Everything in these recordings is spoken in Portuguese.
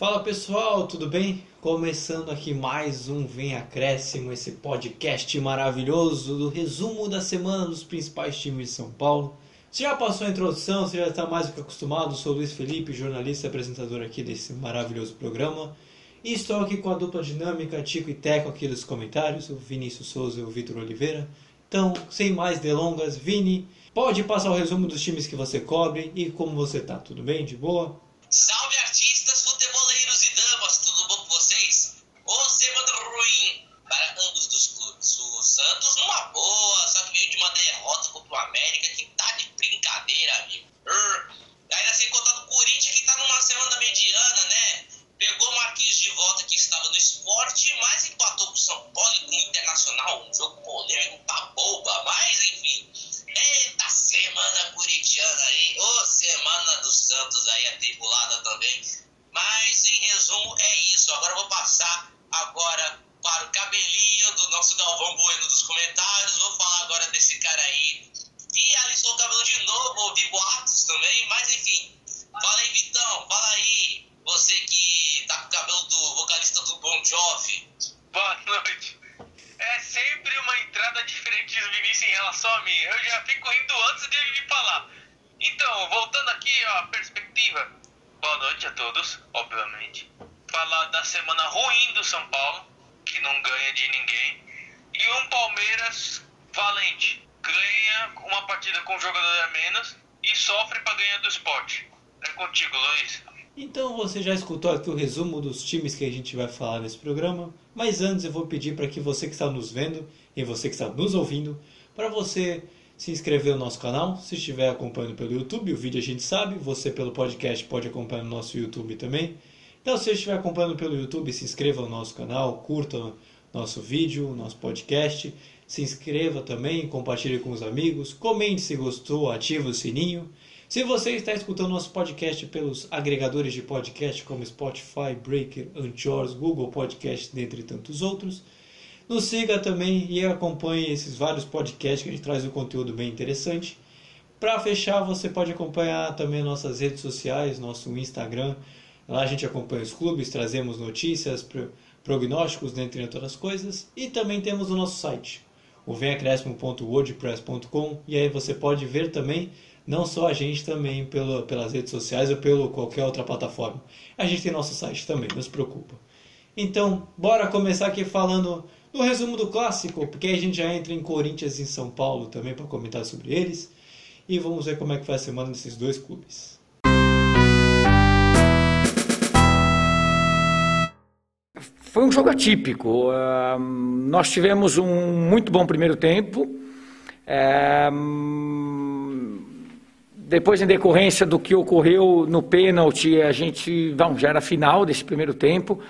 Fala pessoal, tudo bem? Começando aqui mais um Vem Acréscimo, esse podcast maravilhoso do resumo da semana dos principais times de São Paulo. Você já passou a introdução, você já está mais do que acostumado. Sou Luiz Felipe, jornalista e apresentador aqui desse maravilhoso programa. E estou aqui com a dupla dinâmica Tico e Teco aqui dos comentários, o Vinícius Souza e o Vitor Oliveira. Então, sem mais delongas, Vini, pode passar o resumo dos times que você cobre e como você tá. Tudo bem? De boa? Salve artistas, você já escutou aqui o resumo dos times que a gente vai falar nesse programa, mas antes eu vou pedir para que você que está nos vendo e você que está nos ouvindo, para você se inscrever no nosso canal, se estiver acompanhando pelo YouTube, o vídeo a gente sabe, você pelo podcast pode acompanhar no nosso YouTube também. Então se estiver acompanhando pelo YouTube, se inscreva no nosso canal, curta nosso vídeo, nosso podcast, se inscreva também, compartilhe com os amigos, comente se gostou, ative o sininho. Se você está escutando nosso podcast pelos agregadores de podcast como Spotify, Breaker, Anchors, Google Podcast, dentre tantos outros, nos siga também e acompanhe esses vários podcasts que a gente traz um conteúdo bem interessante. Para fechar, você pode acompanhar também nossas redes sociais, nosso Instagram. Lá a gente acompanha os clubes, trazemos notícias, prognósticos, dentre outras coisas. E também temos o nosso site, o venacrescimo.wordpress.com. E aí você pode ver também não só a gente também pelo, pelas redes sociais ou pelo qualquer outra plataforma. A gente tem nosso site também, não se preocupa. Então, bora começar aqui falando do resumo do clássico, porque a gente já entra em Corinthians e em São Paulo também para comentar sobre eles. E vamos ver como é que foi a semana desses dois clubes. Foi um jogo atípico. Uh, nós tivemos um muito bom primeiro tempo. Uh, depois, em decorrência do que ocorreu no pênalti, a gente bom, já era final desse primeiro tempo.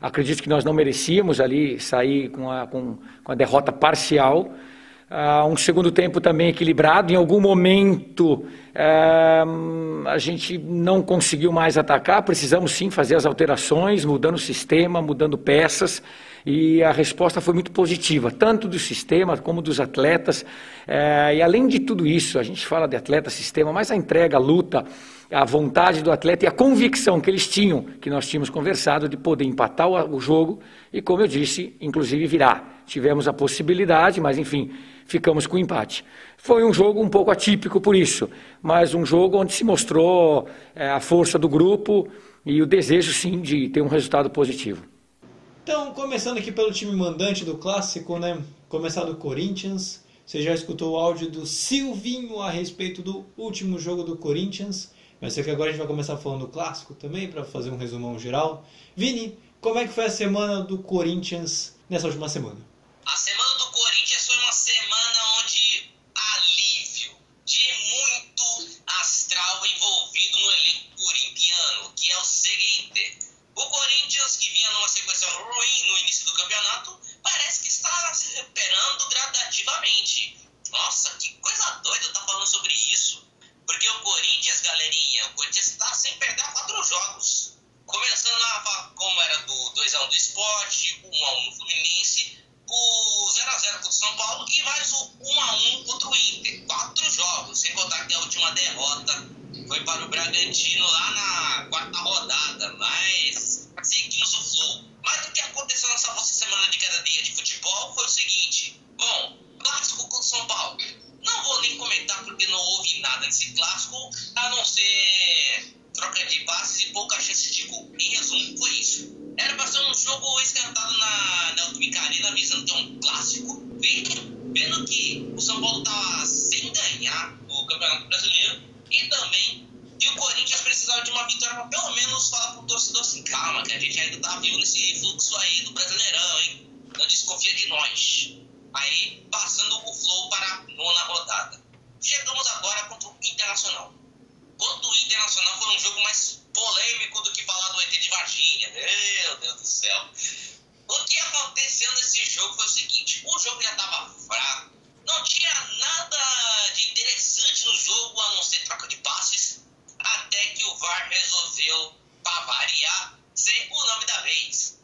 Acredito que nós não merecíamos ali sair com a, com, com a derrota parcial. Uh, um segundo tempo também equilibrado. Em algum momento a gente não conseguiu mais atacar. Precisamos sim fazer as alterações, mudando o sistema, mudando peças. E a resposta foi muito positiva, tanto do sistema como dos atletas. Uh, e além de tudo isso, a gente fala de atleta, sistema, mas a entrega, a luta, a vontade do atleta e a convicção que eles tinham, que nós tínhamos conversado, de poder empatar o jogo e, como eu disse, inclusive virar. Tivemos a possibilidade, mas enfim ficamos com empate. Foi um jogo um pouco atípico por isso, mas um jogo onde se mostrou é, a força do grupo e o desejo, sim, de ter um resultado positivo. Então, começando aqui pelo time mandante do clássico, né? Começar do Corinthians. Você já escutou o áudio do Silvinho a respeito do último jogo do Corinthians. Mas sei que agora a gente vai começar falando do clássico também, para fazer um resumão geral. Vini, como é que foi a semana do Corinthians nessa última semana? A semana do Corinthians foi uma semana onde alívio de muito astral envolvido no elenco corintiano, que é o seguinte: o Corinthians, que vinha numa sequência ruim no início do campeonato, parece que está se recuperando gradativamente. Nossa, que coisa doida tá falando sobre isso. Porque o Corinthians, galerinha, o Corinthians está sem perder quatro jogos. Começando a, como era do 2x1 do esporte, 1x1 no Fluminense, o 0x0 contra o São Paulo e mais o 1x1 contra o Inter. Quatro jogos, sem contar que a última derrota foi para o Bragantino lá na quarta rodada, mas seguimos o flow. Mas o que aconteceu nessa vossa semana de cada dia de futebol foi o seguinte: bom, clássico com São Paulo. Não vou nem comentar porque não houve nada desse clássico, a não ser troca de passes e pouca chance de gol. Em resumo, foi isso. Era para ser um jogo esquentado na Neoquímica avisando visando ter é um clássico, vendo, vendo que o São Paulo estava sem ganhar o Campeonato Brasileiro e também que o Corinthians precisava de uma vitória pra pelo menos falar pro torcedor assim, calma, que a gente ainda tá vivo nesse fluxo aí do Brasileirão, hein? Não desconfia de nós. Aí, passando o flow para a nona rodada. Chegamos agora contra o Internacional. Contra o Internacional foi um jogo mais polêmico do que falar do ET de Varginha. Meu Deus do céu. O que aconteceu nesse jogo foi o seguinte: o jogo já estava fraco, não tinha nada de interessante no jogo a não ser troca de passes, até que o VAR resolveu, para variar, o nome da vez.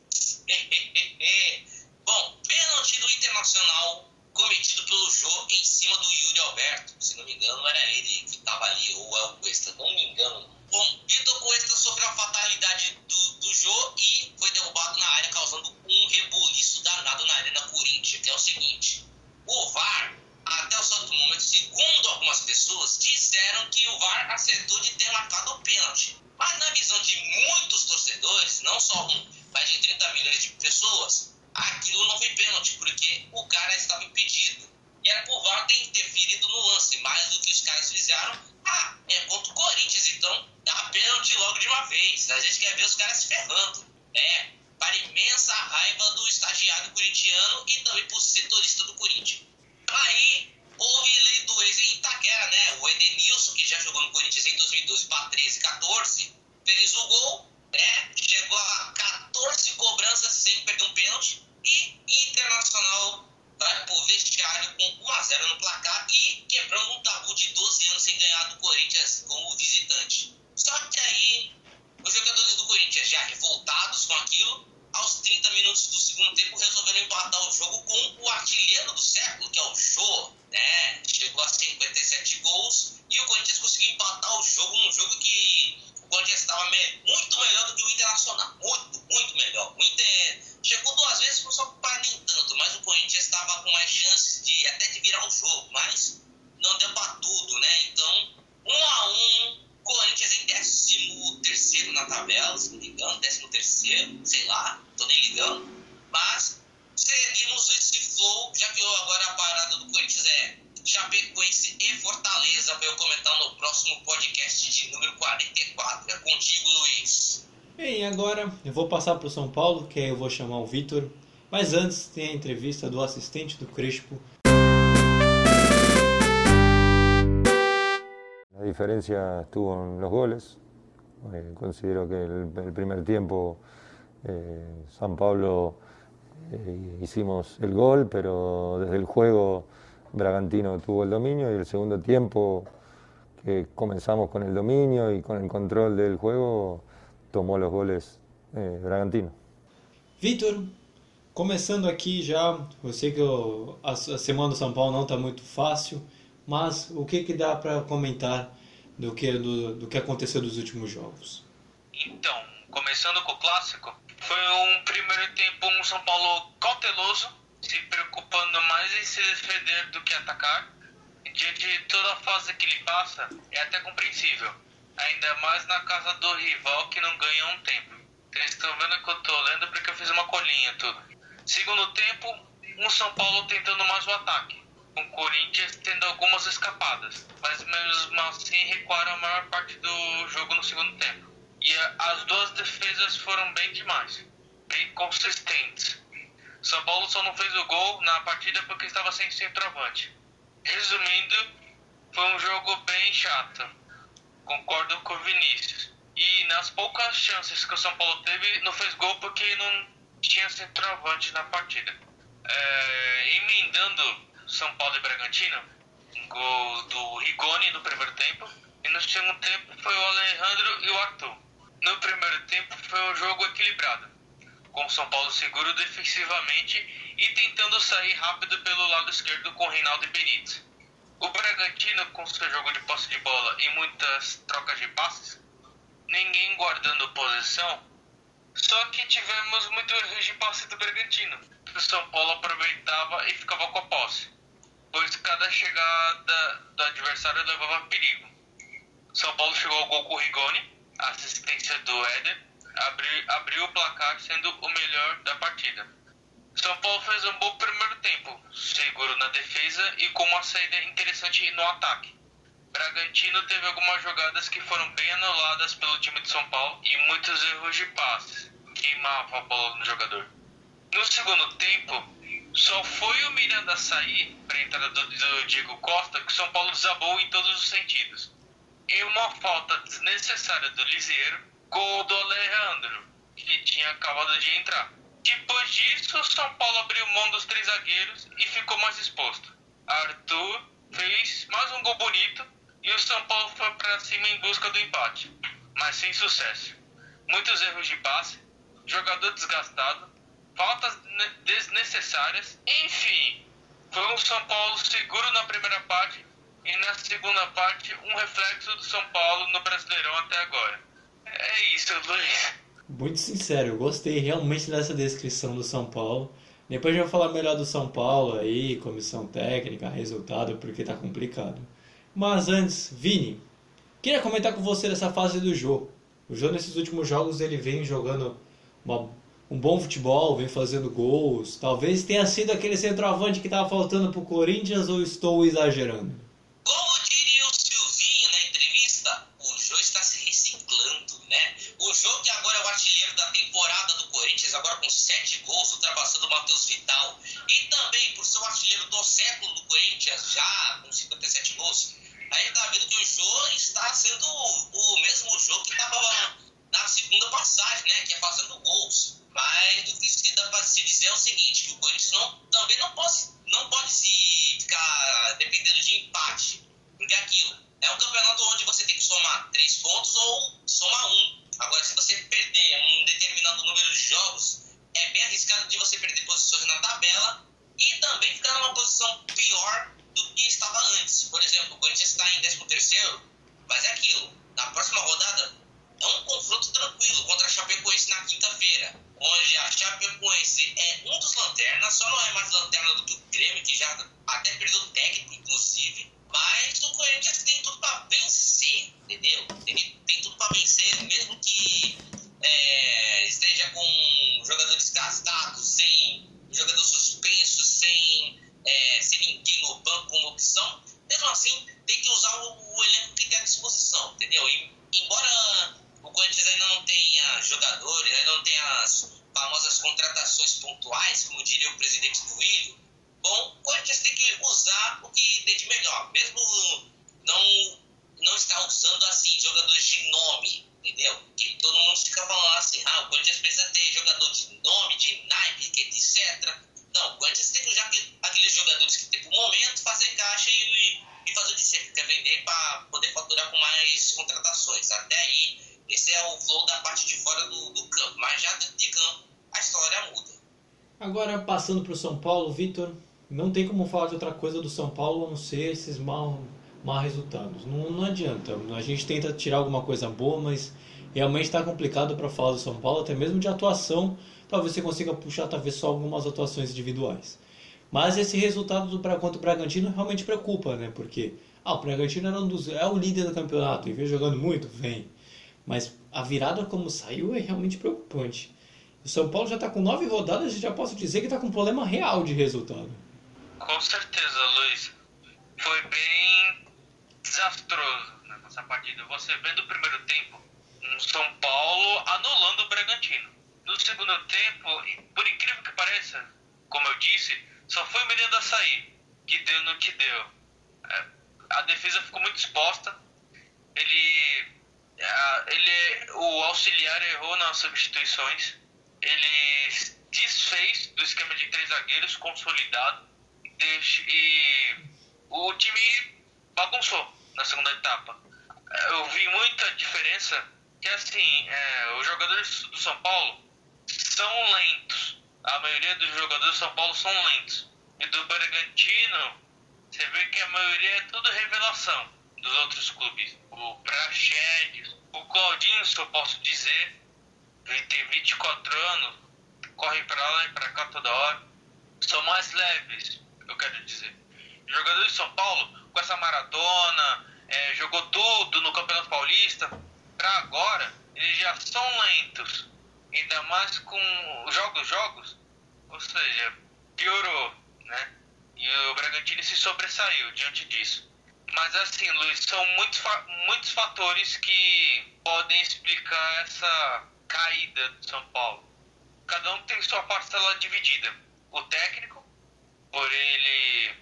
Bom, pênalti do Internacional cometido pelo Jô em cima do Yuri Alberto. Se não me engano, era ele que estava ali, ou é o Cuesta, não me engano. Bom, Vitor Cuesta sofreu a fatalidade do, do Jô e foi derrubado na área, causando um rebuliço danado na Arena Corinthians, que é o seguinte. O VAR, até o certo momento, segundo algumas pessoas, disseram que o VAR acertou de ter marcado o pênalti. Mas na visão de muitos torcedores, não só um, mas de 30 milhões de pessoas, aquilo não foi pênalti, porque o cara estava impedido. E era por VAR ter interferido no lance, mais do que os caras fizeram. Ah, é contra o Corinthians, então dá pênalti logo de uma vez. A gente quer ver os caras se ferrando. É, para imensa raiva do estagiário corintiano e também por setorista do Corinthians. Aí houve lei do ex em Itaquera, né? O Edenilson, que já jogou no Corinthians em 2012 para 13, 14, fez o gol, né? Chegou a 14 cobranças sem perder um pênalti e Internacional vai pro vestiário com 1 a 0 no placar e quebrando um tabu de 12 anos sem ganhar do Corinthians como visitante. Só que aí os jogadores do Corinthians já revoltados com aquilo, aos 30 minutos do segundo tempo resolveram empatar o jogo com o artilheiro do século, que é o Jô, né? Chegou a 57 gols e o Corinthians conseguiu empatar o jogo num jogo que o Corinthians estava me muito melhor do que o Internacional. Muito, muito melhor. O Inter chegou duas vezes, só para nem tanto, mas o Corinthians estava com mais chances de até de virar um jogo, mas não deu para tudo, né? Então, um a um, Corinthians em 13 terceiro na tabela, se não me engano, 13 terceiro, sei lá, tô nem ligando. Mas seguimos esse flow, já que agora a parada do Corinthians é Chapecoense e Fortaleza, para eu comentar no próximo podcast de número 44. É contigo, Luiz. Bem, agora eu vou passar para o São Paulo, que eu vou chamar o Vitor. Mas antes tem a entrevista do assistente do Crespo. La diferencia estuvo en los goles. Eh, considero que el, el primer tiempo eh, San Pablo eh, hicimos el gol, pero desde el juego Bragantino tuvo el dominio y el segundo tiempo que comenzamos con el dominio y con el control del juego tomou los goles eh, Bragantino. Vitor, começando aqui já, eu sei que eu, a, a semana do São Paulo não está muito fácil, mas o que, que dá para comentar do que, do, do que aconteceu dos últimos jogos? Então, começando com o clássico, foi um primeiro tempo um São Paulo cauteloso, se preocupando mais em se defender do que atacar. Diante de toda a fase que ele passa, é até compreensível. Ainda mais na casa do rival que não ganha um tempo. Vocês estão vendo que eu tô lendo porque eu fiz uma colinha tudo. Segundo tempo, um São Paulo tentando mais o ataque. Com o Corinthians tendo algumas escapadas. Mas mesmo assim recuaram a maior parte do jogo no segundo tempo. E as duas defesas foram bem demais. Bem consistentes. São Paulo só não fez o gol na partida porque estava sem centroavante. Resumindo, foi um jogo bem chato. Concordo com o Vinícius. E nas poucas chances que o São Paulo teve, não fez gol porque não tinha centroavante na partida. É, emendando São Paulo e Bragantino, gol do Rigoni no primeiro tempo. E no segundo tempo foi o Alejandro e o Arthur. No primeiro tempo foi um jogo equilibrado, com o São Paulo seguro defensivamente e tentando sair rápido pelo lado esquerdo com Reinaldo e Benítez. O Bragantino, com seu jogo de posse de bola e muitas trocas de passes, ninguém guardando posição, só que tivemos muito erros de passe do Bragantino. O São Paulo aproveitava e ficava com a posse, pois cada chegada do adversário levava perigo. São Paulo chegou ao gol com o Rigoni, assistência do Éder, a abriu o placar sendo o melhor da partida. São Paulo fez um bom primeiro tempo, seguro na defesa e com uma saída interessante no ataque. Bragantino teve algumas jogadas que foram bem anuladas pelo time de São Paulo e muitos erros de passes, queimava a bola no jogador. No segundo tempo, só foi o Miranda sair para a entrada do, do Diego Costa que São Paulo desabou em todos os sentidos. Em uma falta desnecessária do Lisieiro, gol do Alejandro, que tinha acabado de entrar. Depois disso, São Paulo abriu mão dos três zagueiros e ficou mais exposto. Arthur fez mais um gol bonito e o São Paulo foi para cima em busca do empate, mas sem sucesso. Muitos erros de passe, jogador desgastado, faltas desnecessárias, enfim. Foi um São Paulo seguro na primeira parte e na segunda parte um reflexo do São Paulo no Brasileirão até agora. É isso, Luiz. Muito sincero, eu gostei realmente dessa descrição do São Paulo. Depois a gente vai falar melhor do São Paulo aí, comissão técnica, resultado, porque tá complicado. Mas antes, Vini, queria comentar com você dessa fase do jogo. O jogo nesses últimos jogos ele vem jogando uma, um bom futebol, vem fazendo gols. Talvez tenha sido aquele centroavante que estava faltando para o Corinthians ou estou exagerando? Como diria o Silvinho na entrevista, o Jô está se reciclando, né? O Jô que agora é o artilheiro da temporada do Corinthians, agora com sete gols, ultrapassando o Matheus Vital. E também por ser o artilheiro do século do Corinthians, já com 57 gols. Aí está vendo que o Jô está sendo o mesmo jogo que estava na segunda passagem, né? Que é fazendo gols. Mas o que dá para se dizer é o seguinte, o Corinthians não, também não pode, não pode se ficar dependendo de empate. Porque é aquilo, é um campeonato onde você tem que somar três pontos ou somar um. Agora, se você perder um determinado número de jogos, é bem arriscado de você perder posições na tabela e também ficar numa posição pior do que estava antes. Por exemplo, o Corinthians está em 13 terceiro, mas é aquilo. Na próxima rodada, é um confronto tranquilo contra a Chapecoense na quinta-feira, onde a Chapecoense é um dos lanternas, só não é mais lanterna do que o Grêmio, que já até perdeu o técnico, inclusive. Mas o Corinthians tem tudo para vencer, entendeu? Tem, tem tudo para vencer, mesmo que é, esteja com jogadores gastados, sem jogador suspenso, sem, é, sem ninguém no banco como opção. Mesmo assim, tem que usar o, o elenco que tem à disposição, entendeu? E, embora o Corinthians ainda não tenha jogadores, ainda não tenha as famosas contratações pontuais, como diria o presidente do Ilho, bom, o Corinthians tem que usar o que tem de melhor, mesmo não, não estar usando assim jogadores de nome, entendeu? Que todo mundo fica falando assim, ah, o Corinthians precisa ter jogador de nome, de naipe, etc. Não, o Corinthians tem que usar aqueles jogadores que tem por momento, fazer caixa e, e fazer o de sempre, quer vender para poder faturar com mais contratações. Até aí esse é o flow da parte de fora do, do campo, mas já dentro de campo a história muda. Agora, passando para o São Paulo, Vitor, não tem como falar de outra coisa do São Paulo a não ser esses mal, resultados. Não, não adianta. A gente tenta tirar alguma coisa boa, mas realmente está complicado para falar do São Paulo, até mesmo de atuação. Talvez você consiga puxar talvez só algumas atuações individuais. Mas esse resultado do contra o Bragantino realmente preocupa, né? Porque ah, o Bragantino era um dos, é o líder do campeonato e vem jogando muito, vem. Mas a virada como saiu é realmente preocupante. O São Paulo já está com nove rodadas e já posso dizer que está com um problema real de resultado. Com certeza, Luiz. Foi bem desastroso né, nessa partida. Você vê do primeiro tempo um São Paulo anulando o Bragantino. No segundo tempo, por incrível que pareça, como eu disse, só foi o Miranda sair que deu no que deu. É, a defesa ficou muito exposta. Ele ah, ele, o auxiliar errou nas substituições. Ele desfez do esquema de três zagueiros consolidado e o time bagunçou na segunda etapa. Eu vi muita diferença que assim, é, os jogadores do São Paulo são lentos. A maioria dos jogadores do São Paulo são lentos. E do Bragantino, você vê que a maioria é tudo revelação dos outros clubes. O Praxedes, o Claudinho, se eu posso dizer, ele tem 24 anos, corre para lá e para cá toda hora. São mais leves, eu quero dizer. Jogadores de São Paulo, com essa maratona, é, jogou tudo no Campeonato Paulista, para agora, eles já são lentos. Ainda mas com jogos, jogos, ou seja, piorou, né? E o Bragantino se sobressaiu diante disso. Mas assim, Luiz, são muitos, muitos fatores que podem explicar essa caída do São Paulo. Cada um tem sua parcela dividida. O técnico, por ele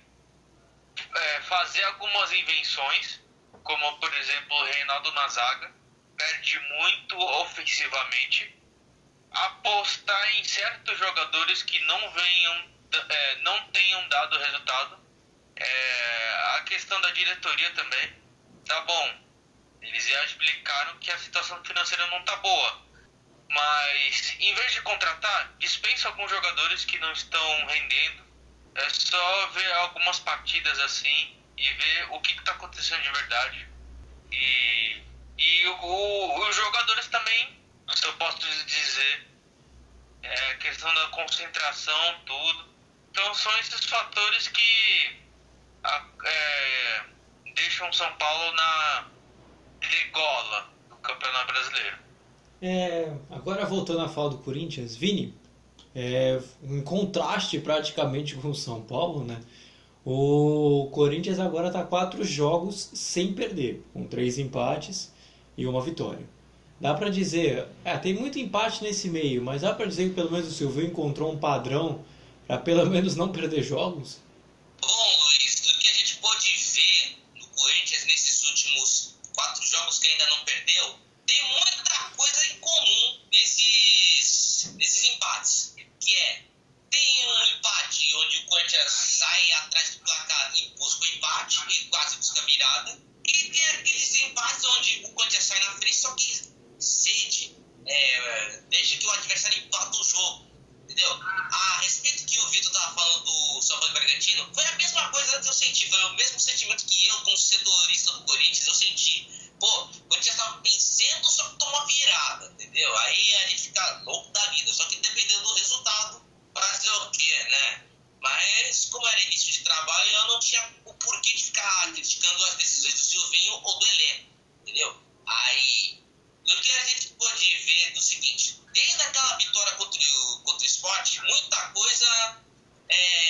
é, fazer algumas invenções, como por exemplo o Reinaldo na zaga, perde muito ofensivamente. Apostar em certos jogadores que não venham, é, não tenham dado resultado. É, a questão da diretoria também. Tá bom, eles já explicaram que a situação financeira não tá boa. Mas em vez de contratar, dispensa alguns jogadores que não estão rendendo. É só ver algumas partidas assim e ver o que está acontecendo de verdade. E e o, os jogadores também, se eu posso dizer, é questão da concentração, tudo. Então são esses fatores que a, é, deixam São Paulo na degola do Campeonato Brasileiro. É, agora voltando a falar do Corinthians, Vini, é, um contraste praticamente com o São Paulo, né? O Corinthians agora está quatro jogos sem perder, com três empates e uma vitória. Dá para dizer, é, tem muito empate nesse meio, mas dá para dizer que pelo menos o Silvio encontrou um padrão para pelo menos não perder jogos? Bom, Luiz, do que a gente pôde ver no Corinthians nesses últimos quatro jogos que ainda não perdeu, tem muita em comum nesses, nesses empates. Que é, tem um empate onde o Corinthians sai atrás do placar e busca o empate e quase busca virada e tem aqueles empates onde o Corinthians sai na frente, só que cede, é, deixa que o adversário empata o jogo. Entendeu? A respeito que o Vitor estava falando do São Paulo e Bragantino, foi a mesma coisa que eu senti, foi o mesmo sentimento que eu, como setorista do Corinthians, eu senti. Pô, o Corinthians estava vencendo, só que tomou virada, entendeu? Aí a gente fica louco da vida, só que dependendo do resultado, fazer o quê, né? Mas, como era início de trabalho, eu não tinha o porquê de ficar criticando as decisões do Silvinho ou do elenco, entendeu? Aí, o que a gente pode ver do seguinte: desde aquela vitória contra o, contra o esporte, muita coisa é,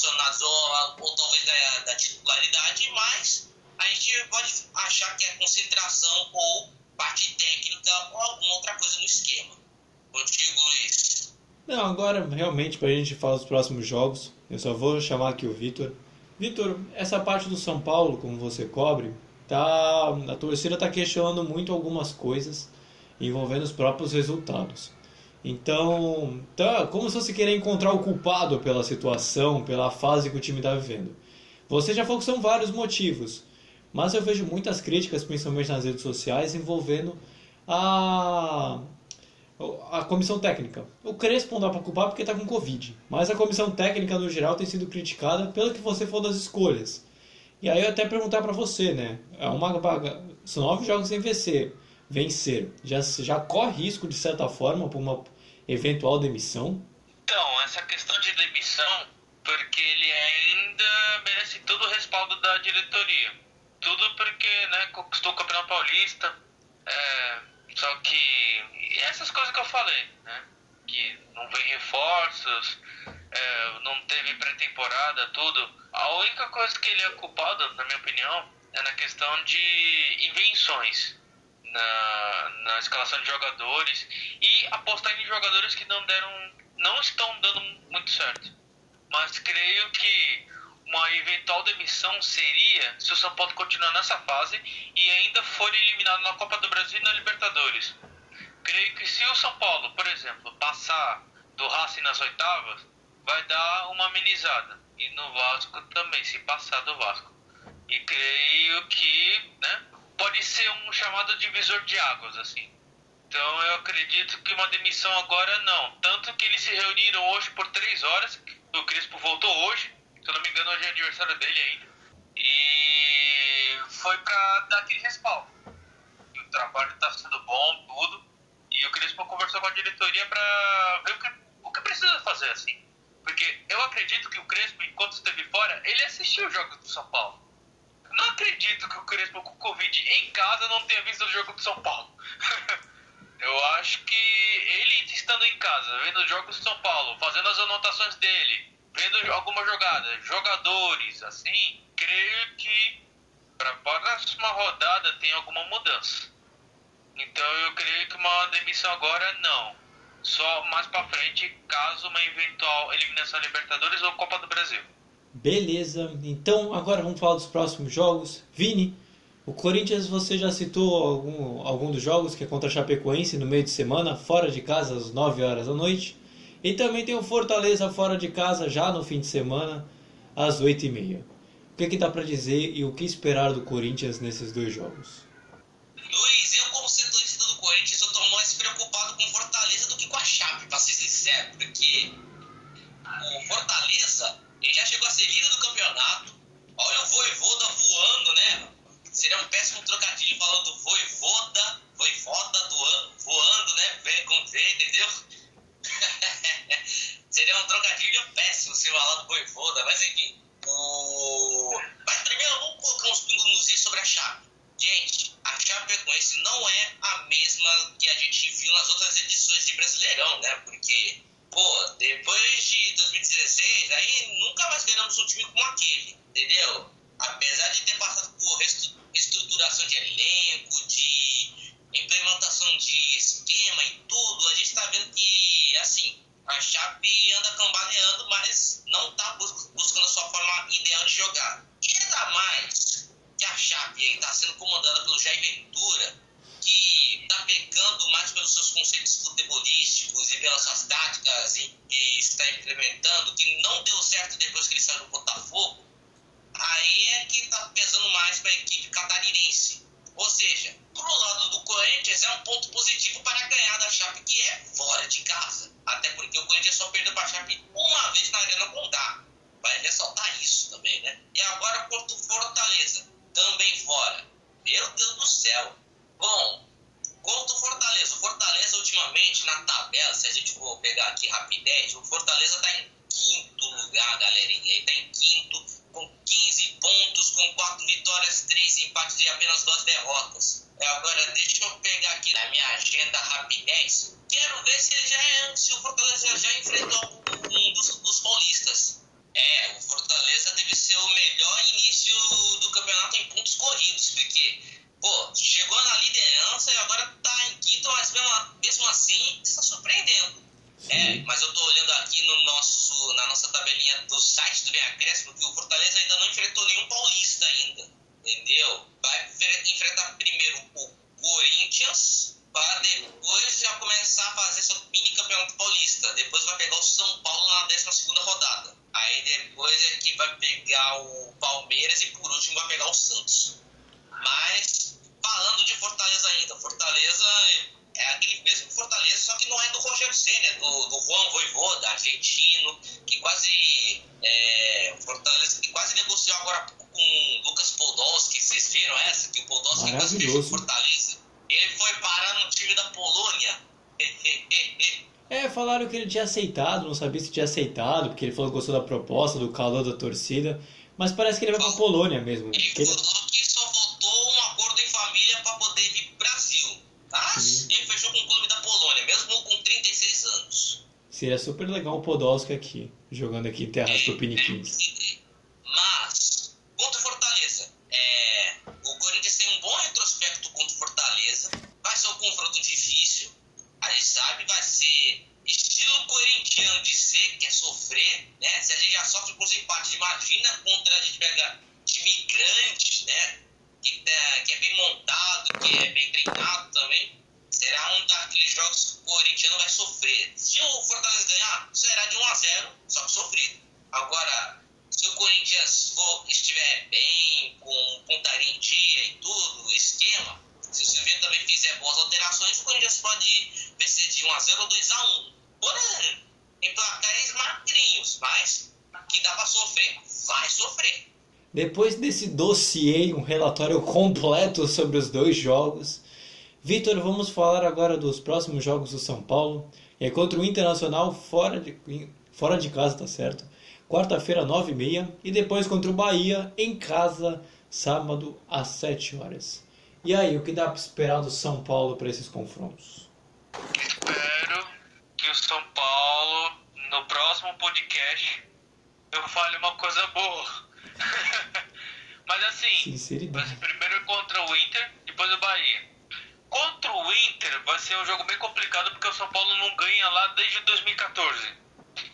relacionados ou, ou talvez da, da titularidade, mas a gente pode achar que é concentração ou parte técnica ou alguma outra coisa no esquema. Contigo, Luiz. Não, agora realmente para a gente falar dos próximos jogos, eu só vou chamar aqui o Vitor. Vitor, essa parte do São Paulo, como você cobre, tá, a torcida está questionando muito algumas coisas envolvendo os próprios resultados. Então, tá como se você querer encontrar o culpado pela situação, pela fase que o time está vivendo. Você já falou que são vários motivos, mas eu vejo muitas críticas, principalmente nas redes sociais, envolvendo a a comissão técnica. O Crespo não dá para culpar porque está com Covid, mas a comissão técnica no geral tem sido criticada pelo que você for das escolhas. E aí eu até perguntar para você, né? É uma. São nove jogos sem vencer. Vencer. Já, já corre risco, de certa forma, por uma eventual demissão? Então, essa questão de demissão, porque ele ainda merece todo o respaldo da diretoria. Tudo porque né, conquistou o Campeonato Paulista. É, só que essas coisas que eu falei, né? Que não vem reforços, é, não teve pré-temporada, tudo. A única coisa que ele é culpado, na minha opinião, é na questão de invenções na, na escalação de jogadores e apostar em jogadores que não deram, não estão dando muito certo. Mas creio que uma eventual demissão seria se o São Paulo continuar nessa fase e ainda for eliminado na Copa do Brasil e na Libertadores. Creio que se o São Paulo, por exemplo, passar do Racing nas oitavas, vai dar uma amenizada. E no Vasco também, se passar do Vasco. E creio que né, pode ser um chamado divisor de águas, assim. Então eu acredito que uma demissão agora não. Tanto que eles se reuniram hoje por três horas. O Crispo voltou hoje. Se eu não me engano, hoje é aniversário dele ainda. E foi para dar aquele respaldo. o trabalho está sendo bom, tudo. E o Crispo conversou com a diretoria para ver o que, o que precisa fazer, assim. Porque eu acredito que o Crespo, enquanto esteve fora, ele assistiu os jogos do São Paulo. Acredito que o Crespo com Covid em casa não tenha visto o jogo do São Paulo. eu acho que ele estando em casa, vendo os jogos do São Paulo, fazendo as anotações dele, vendo algumas jogadas, jogadores, assim, creio que para a próxima rodada tem alguma mudança. Então eu creio que uma demissão agora não. Só mais para frente, caso uma eventual eliminação Libertadores ou Copa do Brasil. Beleza, então agora vamos falar dos próximos jogos. Vini, o Corinthians você já citou algum, algum dos jogos que é contra a Chapecoense no meio de semana, fora de casa às 9 horas da noite. E também tem o Fortaleza fora de casa já no fim de semana às 8 e meia. O que, que dá para dizer e o que esperar do Corinthians nesses dois jogos? Luiz, eu como setorista do Corinthians, eu estou mais preocupado com Fortaleza do que com a Chape, para ser sincero, porque o Fortaleza ele já chegou a ser líder do campeonato. Olha o Voivoda voando, né? Seria um péssimo trocadilho falando Voivoda, Voivoda voando, né? Vem com V, entendeu? Seria um trocadilho péssimo se falar do Voivoda, mas enfim. O... Mas primeiro vamos colocar uns pingos sobre a Chape. Gente, a Chapecoense não é a mesma que a gente viu nas outras edições de Brasileirão, né? Porque pô, depois de 2016, aí nunca mais ganhamos um time como aquele, entendeu? Apesar de ter passado por reestruturação de elenco, de implementação de esquema e tudo, a gente tá vendo que, assim, a Chape anda cambaleando, mas não tá buscando a sua forma ideal de jogar. E ainda mais que a Chape está sendo comandada pelo Jair Ventura, que está pecando mais pelos seus conceitos futebolísticos e pelas suas táticas que está implementando, que não deu certo depois que ele saiu do Botafogo, aí é que está pesando mais para a equipe catarinense. Ou seja, pro lado do Corinthians é um ponto positivo para ganhar da Chape, que é fora de casa. Até porque o Corinthians só perdeu para a Chape uma vez na Arena Condá. Vai ressaltar isso também, né? E agora contra o Fortaleza, também fora. Meu Deus do céu. Bom, quanto o Fortaleza, o Fortaleza ultimamente na tabela, se a gente for pegar aqui rapidez, o Fortaleza está em quinto lugar, galerinha. Ele está em quinto, com 15 pontos, com 4 vitórias, 3 empates e apenas 2 derrotas. Agora, deixa eu pegar aqui na minha agenda rapidez. Quero ver se, ele já é, se o Fortaleza já enfrentou um dos, dos paulistas. É, o Fortaleza deve ser o melhor início do campeonato em pontos corridos, porque pô, chegou na liderança e agora tá em quinto, mas mesmo, mesmo assim está surpreendendo. É, mas eu tô olhando aqui no nosso, na nossa tabelinha do site do Bem Acréscimo que o Fortaleza ainda não enfrentou nenhum paulista ainda, entendeu? Vai enfrentar primeiro o Corinthians, para depois já começar a fazer seu mini campeonato paulista. Depois vai pegar o São Paulo na 12 segunda rodada. Aí depois é que vai pegar o Palmeiras e por último vai pegar o Santos. argentino, que quase. É, Fortaleza que quase negociou agora com o Lucas Podolski. Vocês viram essa? Que o Fortaleza. Ele foi parar no time da Polônia. É, falaram que ele tinha aceitado, não sabia se tinha aceitado, porque ele falou que gostou da proposta, do calor da torcida. Mas parece que ele vai pra Polônia mesmo. Ele falou que só faltou um acordo em família para poder vir pro Brasil. Tá? Ele fechou com o clube da Polônia, mesmo com 36 anos. Seria super legal o Podolski aqui, jogando aqui em terras é, tupiniquins. É, mas, contra o Fortaleza, é, o Corinthians tem um bom retrospecto contra o Fortaleza. Vai ser um confronto difícil. A gente sabe, vai ser estilo corintiano de ser, que é sofrer, né? Se a gente já sofre com os empates, imagina contra a gente pega time grande, né? Que, tá, que é bem montado, que é bem treinado também. Será um daqueles jogos que o corintiano vai sofrer. Se o Fortaleza ganhar, será de 1 a 0 só que sofrido. Agora, se o Corinthians for, estiver bem, com pontaria em dia e tudo, o esquema, se o Silvio também fizer boas alterações, o Corinthians pode vencer de 1 a 0 ou 2 a 1 Por exemplo, em placares magrinhos, mas que dá para sofrer, vai sofrer. Depois desse dossiê, um relatório completo sobre os dois jogos, Vitor, vamos falar agora dos próximos jogos do São Paulo. É contra o Internacional fora de, fora de casa, tá certo? Quarta-feira, 9h30. E depois contra o Bahia, em casa, sábado, às 7 horas. E aí, o que dá para esperar do São Paulo para esses confrontos? Espero que o São Paulo, no próximo podcast, eu fale uma coisa boa. Mas assim, ser primeiro contra o Inter, depois o Bahia. Contra o Inter vai ser um jogo bem complicado porque o São Paulo não ganha lá desde 2014.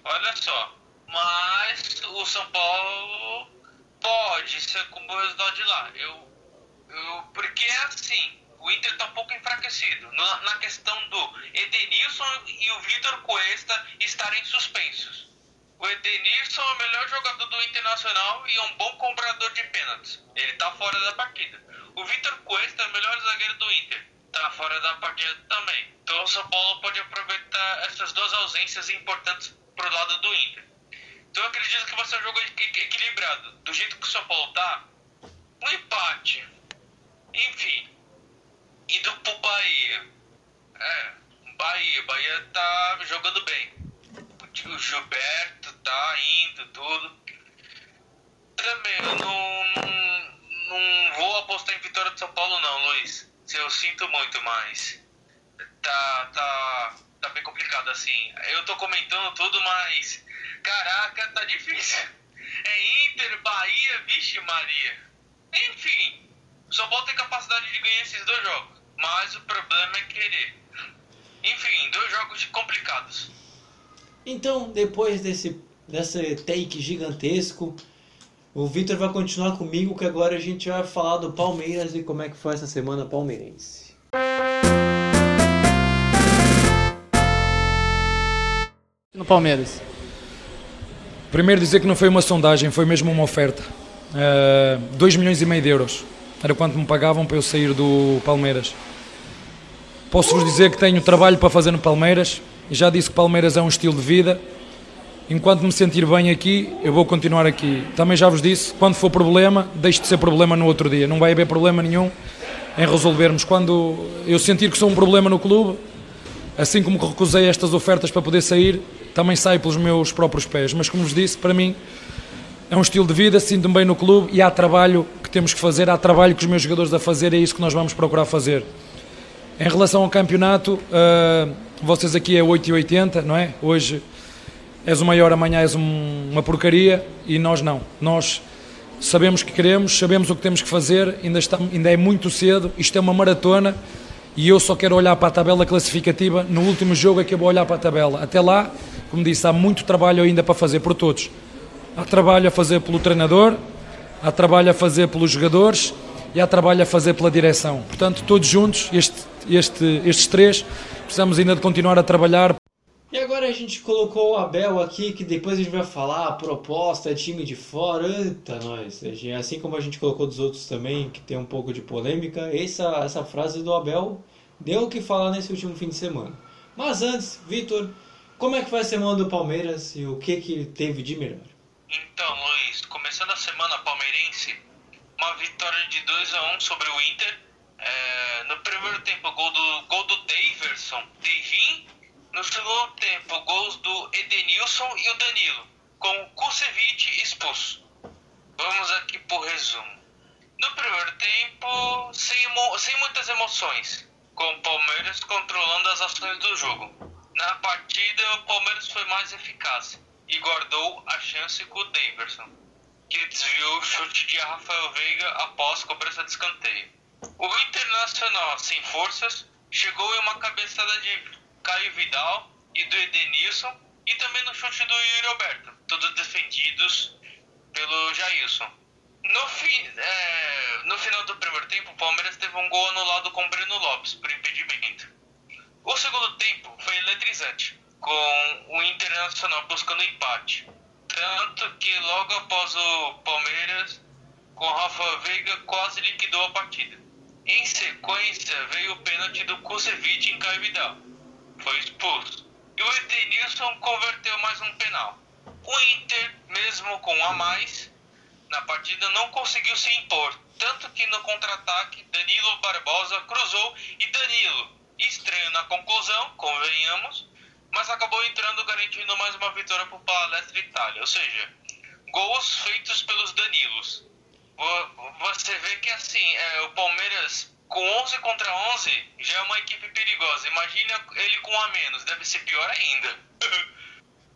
Olha só. Mas o São Paulo pode ser com o resultado de lá. Eu, eu, porque é assim, o Inter está um pouco enfraquecido. Na, na, questão do Edenilson e o Vitor Cuesta estarem suspensos. O Edenilson é o melhor jogador do Internacional e é um bom comprador de pênaltis. Ele está fora da partida. O Vitor Cuesta é o melhor zagueiro do Inter tá fora da partida também. Então o São Paulo pode aproveitar essas duas ausências importantes pro lado do Inter. Então eu acredito que vai ser um jogo equilibrado. Do jeito que o São Paulo tá, um empate. Enfim. Indo pro Bahia. É, Bahia. Bahia tá jogando bem. O Gilberto tá indo, tudo. Também, eu não, não, vou apostar em vitória do São Paulo não, Luiz eu sinto muito, mas tá, tá, tá bem complicado assim. Eu tô comentando tudo, mas caraca, tá difícil. É Inter, Bahia, vixe Maria. Enfim, o São Paulo tem capacidade de ganhar esses dois jogos, mas o problema é querer. Enfim, dois jogos complicados. Então, depois desse, desse take gigantesco, o Vitor vai continuar comigo que agora a gente vai falar do Palmeiras e como é que foi essa semana palmeirense. No Palmeiras. Primeiro dizer que não foi uma sondagem, foi mesmo uma oferta. 2 uh, milhões e meio de euros. Era quanto me pagavam para eu sair do Palmeiras. Posso-vos dizer que tenho trabalho para fazer no Palmeiras. Já disse que Palmeiras é um estilo de vida enquanto me sentir bem aqui, eu vou continuar aqui. Também já vos disse, quando for problema, deixe de ser problema no outro dia. Não vai haver problema nenhum em resolvermos. Quando eu sentir que sou um problema no clube, assim como recusei estas ofertas para poder sair, também saio pelos meus próprios pés. Mas como vos disse, para mim é um estilo de vida, sinto-me bem no clube e há trabalho que temos que fazer, há trabalho que os meus jogadores a fazer, é isso que nós vamos procurar fazer. Em relação ao campeonato, uh, vocês aqui é 8,80, não é? Hoje és o maior, amanhã és um, uma porcaria e nós não. Nós sabemos que queremos, sabemos o que temos que fazer, ainda, está, ainda é muito cedo, isto é uma maratona e eu só quero olhar para a tabela classificativa. No último jogo é que eu vou olhar para a tabela. Até lá, como disse, há muito trabalho ainda para fazer por todos. Há trabalho a fazer pelo treinador, há trabalho a fazer pelos jogadores e há trabalho a fazer pela direção. Portanto, todos juntos, este, este, estes três, precisamos ainda de continuar a trabalhar e agora a gente colocou o Abel aqui, que depois a gente vai falar a proposta, time de fora, eita nós. Assim como a gente colocou dos outros também, que tem um pouco de polêmica, essa, essa frase do Abel deu o que falar nesse último fim de semana. Mas antes, Vitor, Como é que foi a semana do Palmeiras e o que, que teve de melhor? Então, Luiz, começando a semana palmeirense, uma vitória de 2 a 1 sobre o Inter. É, no primeiro tempo, gol do, gol do Daverson, Devin. No segundo tempo, gols do Edenilson e o Danilo, com o Kusevich expulso. Vamos aqui pro resumo. No primeiro tempo, sem, sem muitas emoções, com o Palmeiras controlando as ações do jogo. Na partida, o Palmeiras foi mais eficaz e guardou a chance com o Daverson, que desviou o chute de Rafael Veiga após cobrança de escanteio. O Internacional, sem forças, chegou em uma cabeçada de Caio Vidal e do Edenilson e também no chute do Yuri Alberto, todos defendidos pelo Jailson. No, fi, é, no final do primeiro tempo, o Palmeiras teve um gol anulado com Breno Lopes por impedimento. O segundo tempo foi eletrizante, com o Internacional buscando empate. Tanto que logo após o Palmeiras, com Rafa Veiga, quase liquidou a partida. Em sequência, veio o pênalti do Kusevich em Caio Vidal. Foi expulso. E o Edenilson converteu mais um penal. O Inter, mesmo com um a mais, na partida não conseguiu se impor. Tanto que no contra-ataque, Danilo Barbosa cruzou e Danilo, estranho na conclusão, convenhamos, mas acabou entrando garantindo mais uma vitória para o Palestra Itália. Ou seja, gols feitos pelos Danilos. Você vê que assim, é, o Palmeiras com 11 contra 11 já é uma equipe perigosa. Imagina ele com um a menos, deve ser pior ainda.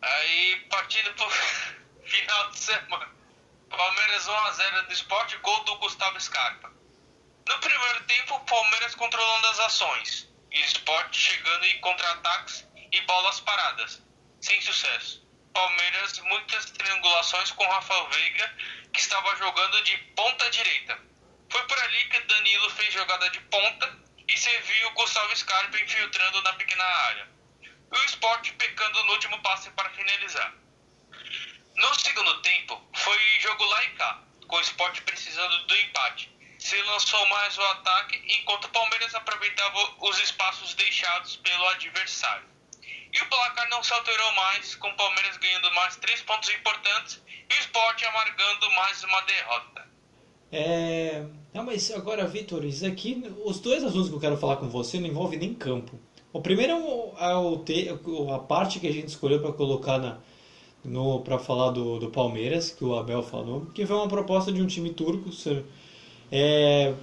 Aí partindo pro final de semana. Palmeiras 1x0 do esporte, gol do Gustavo Scarpa. No primeiro tempo, Palmeiras controlando as ações. E esporte chegando em contra-ataques e bolas paradas. Sem sucesso. Palmeiras, muitas triangulações com Rafael Veiga, que estava jogando de ponta direita. Foi por ali que Danilo fez jogada de ponta e serviu Gustavo Scarpa infiltrando na pequena área. E o esporte pecando no último passe para finalizar. No segundo tempo, foi jogo lá e cá, com o esporte precisando do empate. Se lançou mais o ataque, enquanto o Palmeiras aproveitava os espaços deixados pelo adversário. E o placar não se alterou mais, com o Palmeiras ganhando mais três pontos importantes esporte amargando mais uma derrota. É. Não, mas agora, Vitor, isso aqui, os dois assuntos que eu quero falar com você não envolvem nem campo. O primeiro é o, a, parte que a gente escolheu para colocar na, para falar do, do Palmeiras, que o Abel falou, que foi uma proposta de um time turco é,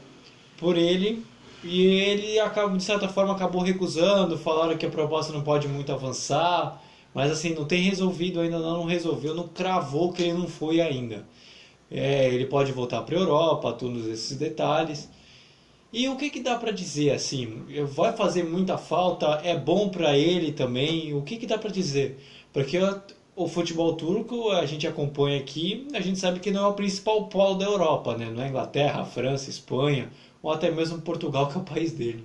por ele e ele acaba, de certa forma acabou recusando, falaram que a proposta não pode muito avançar, mas assim, não tem resolvido ainda, não resolveu, não cravou que ele não foi ainda. É, ele pode voltar para a Europa, todos esses detalhes. E o que, que dá para dizer assim? Vai fazer muita falta? É bom para ele também? O que, que dá para dizer? Porque o futebol turco a gente acompanha aqui, a gente sabe que não é o principal polo da Europa, né? Não é Inglaterra, França, Espanha ou até mesmo Portugal, que é o país dele.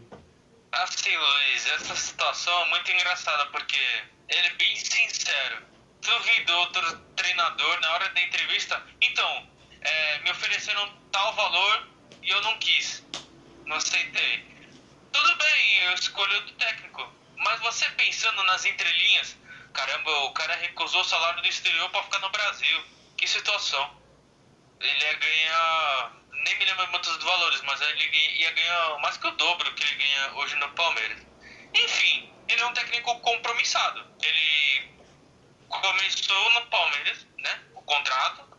Assim, Luiz, essa situação é muito engraçada porque ele é bem sincero. Duvido outro treinador na hora da entrevista. Então, é, me ofereceram tal valor e eu não quis. Não aceitei. Tudo bem, eu escolhi o do técnico. Mas você pensando nas entrelinhas, caramba, o cara recusou o salário do exterior para ficar no Brasil. Que situação. Ele ia ganhar, nem me lembro muitos valores, mas ele ia ganhar mais que o dobro que ele ganha hoje no Palmeiras. Enfim, ele é um técnico compromissado. Ele começou no Palmeiras, né? O contrato.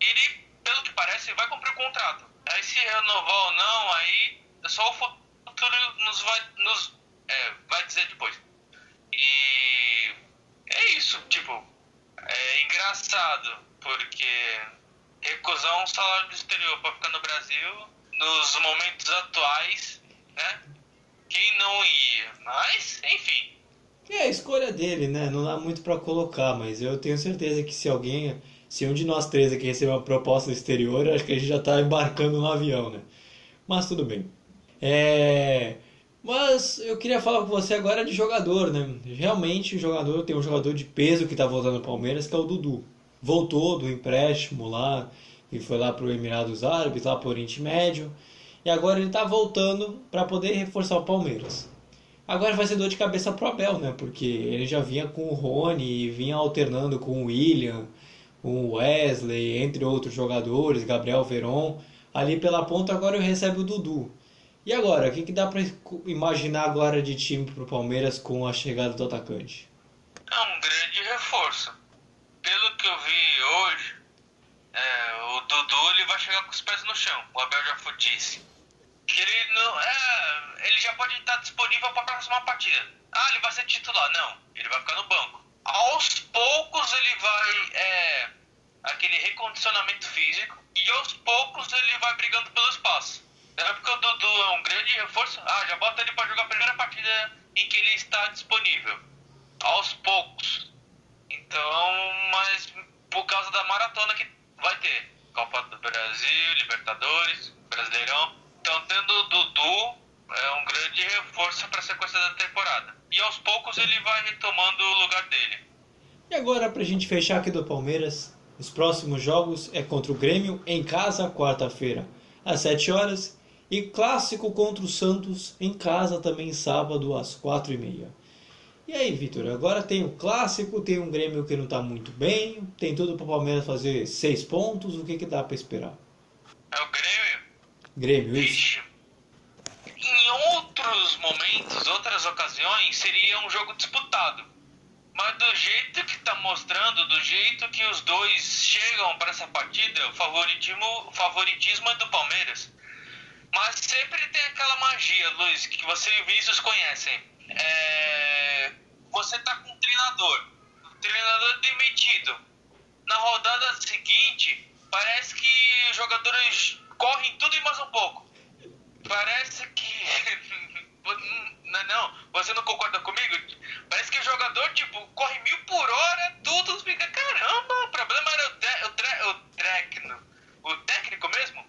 Ele pelo que parece, vai cumprir o contrato. Aí se renovar ou não, aí só o futuro nos vai, nos, é, vai dizer depois. E é isso, tipo, é engraçado, porque recusar um salário do exterior para ficar no Brasil, nos momentos atuais, né? Quem não ia? Mas, enfim. É a escolha dele, né? Não dá muito para colocar, mas eu tenho certeza que se alguém se um de nós três aqui receber uma proposta do exterior, acho que a gente já está embarcando no avião, né? Mas tudo bem. É... Mas eu queria falar com você agora de jogador, né? Realmente o jogador tem um jogador de peso que está voltando ao Palmeiras, que é o Dudu. Voltou do empréstimo lá e foi lá para o Emirados Árabes, lá para o Oriente Médio. E agora ele está voltando para poder reforçar o Palmeiras. Agora vai ser dor de cabeça pro Abel, né? Porque ele já vinha com o Rony, vinha alternando com o William, com o Wesley, entre outros jogadores, Gabriel Veron. Ali pela ponta agora recebe o Dudu. E agora, o que, que dá para imaginar agora de time pro Palmeiras com a chegada do atacante? É um grande reforço. Pelo que eu vi hoje, é, o Dudu ele vai chegar com os pés no chão, o Abel já disse. Que ele não. É, ele já pode estar disponível para a próxima partida. Ah, ele vai ser titular. Não, ele vai ficar no banco. Aos poucos ele vai. É, aquele recondicionamento físico. E aos poucos ele vai brigando pelo espaço. É porque o Dudu é um grande reforço. Ah, já bota ele para jogar a primeira partida em que ele está disponível. Aos poucos. Então, mas por causa da maratona que vai ter. Copa do Brasil, Libertadores, Brasileirão. Então, tendo o Dudu é um grande reforço para a sequência da temporada. E aos poucos ele vai retomando o lugar dele. E agora, para a gente fechar aqui do Palmeiras, os próximos jogos é contra o Grêmio em casa, quarta-feira, às 7 horas. E clássico contra o Santos em casa também sábado às 4 e meia. E aí, Vitor, agora tem o clássico, tem um Grêmio que não está muito bem, tem tudo para o Palmeiras fazer seis pontos, o que, que dá para esperar? É o Grêmio? Grêmio, isso. Em outros momentos, outras ocasiões, seria um jogo disputado. Mas do jeito que está mostrando, do jeito que os dois chegam para essa partida, o favoritismo, favoritismo é do Palmeiras. Mas sempre tem aquela magia, Luiz, que você e o conhecem é, você tá com um treinador, o treinador demitido. Na rodada seguinte, parece que os jogadores correm tudo e mais um pouco. Parece que. não, não, você não concorda comigo? Parece que o jogador, tipo, corre mil por hora, tudo fica. Caramba, o problema era o, te, o, tre, o técnico. O técnico mesmo?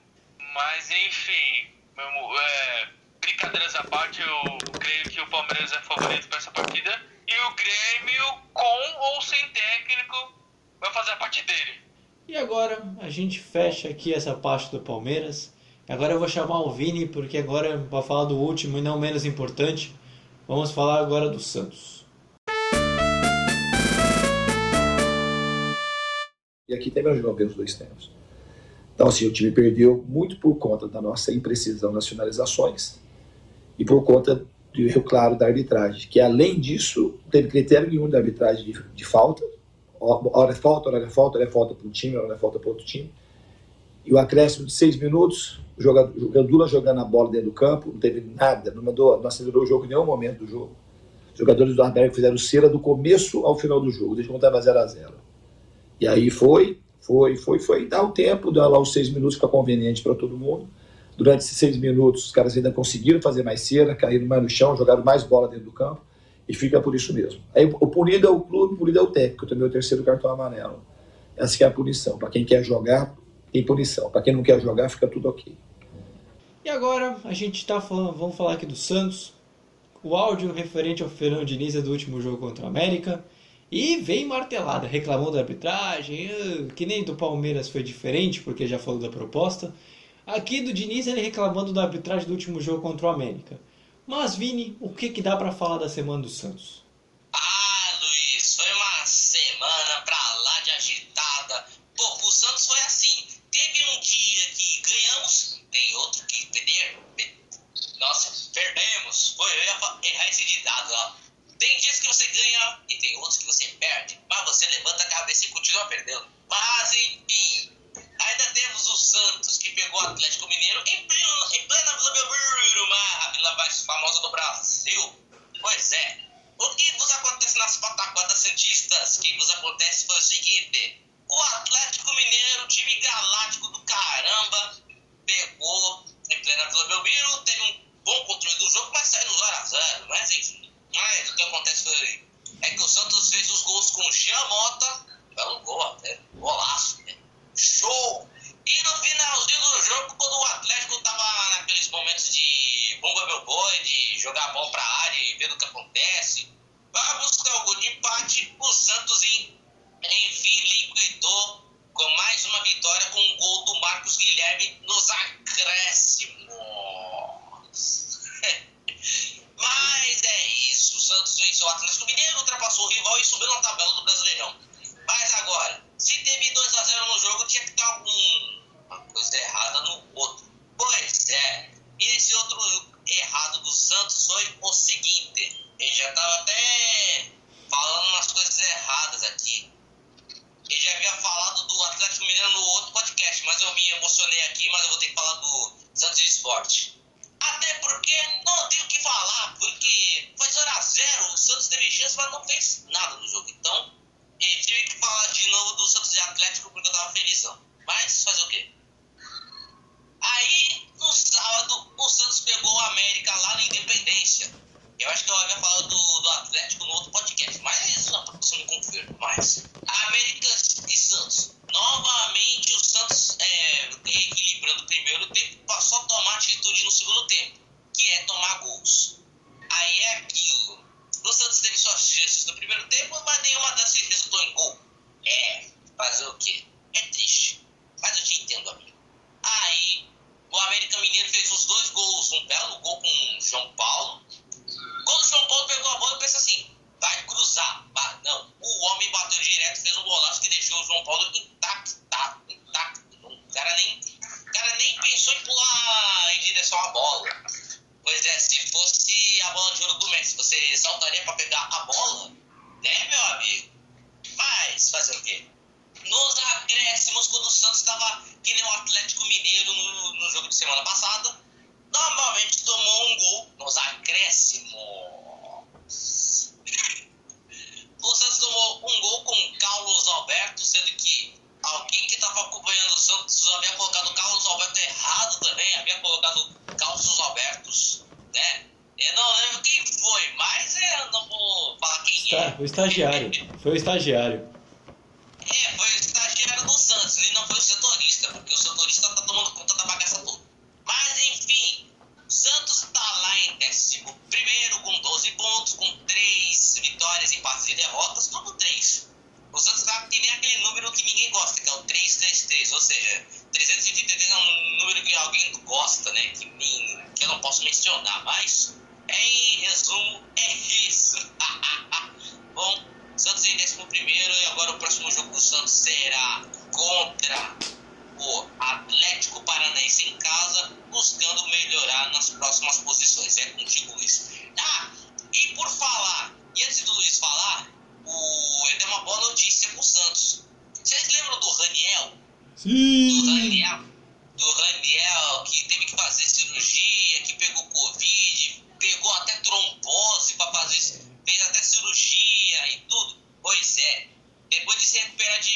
Mas enfim. É, brincadeiras à parte, eu creio que o Palmeiras é favorito gente fecha aqui essa parte do Palmeiras. Agora eu vou chamar o Vini, porque agora vai falar do último e não menos importante. Vamos falar agora do Santos. E aqui também nós vamos os dois tempos. Então, assim, o time perdeu muito por conta da nossa imprecisão nas finalizações e por conta do erro claro da arbitragem, que além disso, não teve critério nenhum da arbitragem de, de falta, hora é falta, hora é falta, hora é falta para um time, hora é falta para outro time. E o acréscimo de seis minutos, o Gandula jogando a bola dentro do campo, não teve nada, não mandou, não acelerou o jogo em nenhum momento do jogo. Os jogadores do Arbeck fizeram cera do começo ao final do jogo, desde quando estava 0 a 0 E aí foi, foi, foi, foi, dá o tempo, dá lá os seis minutos, fica conveniente para todo mundo. Durante esses seis minutos, os caras ainda conseguiram fazer mais cera, caíram mais no chão, jogaram mais bola dentro do campo e fica por isso mesmo. Aí o punido é o clube, o punido é o técnico, também o terceiro cartão amarelo. Essa é a punição. Para quem quer jogar, tem punição. Para quem não quer jogar, fica tudo ok. E agora a gente está falando, vamos falar aqui do Santos. O áudio referente ao Fernando Diniz é do último jogo contra o América. E vem martelada, reclamou da arbitragem, ah, que nem do Palmeiras foi diferente, porque já falou da proposta. Aqui do Diniz ele reclamando da arbitragem do último jogo contra o América. Mas Vini, o que que dá para falar da semana do Santos? Ah, Luiz, foi uma semana pra lá de agitada. Pô, pro Santos foi assim. Teve um dia que ganhamos, tem outro que perder. Nossa, perdemos. Foi, eu ia errar esse ditado, ó. Tem dias que você ganha e tem outros que você perde. Mas você levanta a cabeça e continua perdendo. Mas enfim, o Santos, que pegou o Atlético Mineiro em plena, em plena Vila Belmiro, a vila mais famosa do Brasil. Pois é. O que vos acontece nas pataquadas santistas? O que vos acontece foi o seguinte. O Atlético Mineiro, time galáctico do caramba, pegou em plena Vila Belmiro, teve um bom controle do jogo, mas saiu no 0x0. Mas enfim. Mas o que acontece foi é que o Santos fez os gols com o Jean Mota, belo gol até, golaço, né? show. E no finalzinho do jogo, quando o Atlético tava naqueles momentos de bomba meu boi, de jogar a bola pra área e ver o que acontece, vai buscar o gol de empate, o Santos enfim liquidou com mais uma vitória com o um gol do Marcos Guilherme nos acréscimos. Mas é e subiu na tabela do Brasileirão. Mas agora, se teve 2x0 no jogo, tinha que ter alguma coisa errada no outro. Pois é, e esse outro errado do Santos foi o seguinte: ele já estava até falando umas coisas erradas aqui. Ele já havia falado do Atlético Mineiro no outro podcast, mas eu me emocionei aqui, mas eu vou ter que falar do Santos Esporte. Até porque não tenho o que falar, porque foi 0x0, o Santos teve chance, mas não fez nada no jogo. Então, ele tive que falar de novo do Santos e Atlético porque eu tava felizão. Mas fazer o quê? Aí, Foi o estagiário. É, foi o estagiário do Santos, ele não foi o setorista, porque o setorista tá tomando conta da bagaça toda. Mas enfim, o Santos tá lá em décimo primeiro com 12 pontos, com 3 vitórias, empates e derrotas, tudo 3. O Santos tá que nem aquele número que ninguém gosta, que é o 333, ou seja, 333 é um número que alguém gosta, né? Que, que eu não posso mencionar, mas em resumo é isso. Bom, Santos em décimo primeiro e agora o próximo jogo do Santos será contra o Atlético Paranaense em casa, buscando melhorar nas próximas posições. É contigo, Luiz. Ah, e por falar, e antes do Luiz falar, o, eu dei uma boa notícia pro Santos. Vocês lembram do Raniel? Do Sim! Raniel? Do Raniel que teve que fazer cirurgia, que pegou Covid, pegou até trombose para fazer, fez até e tudo. Pois é, depois de se recuperar de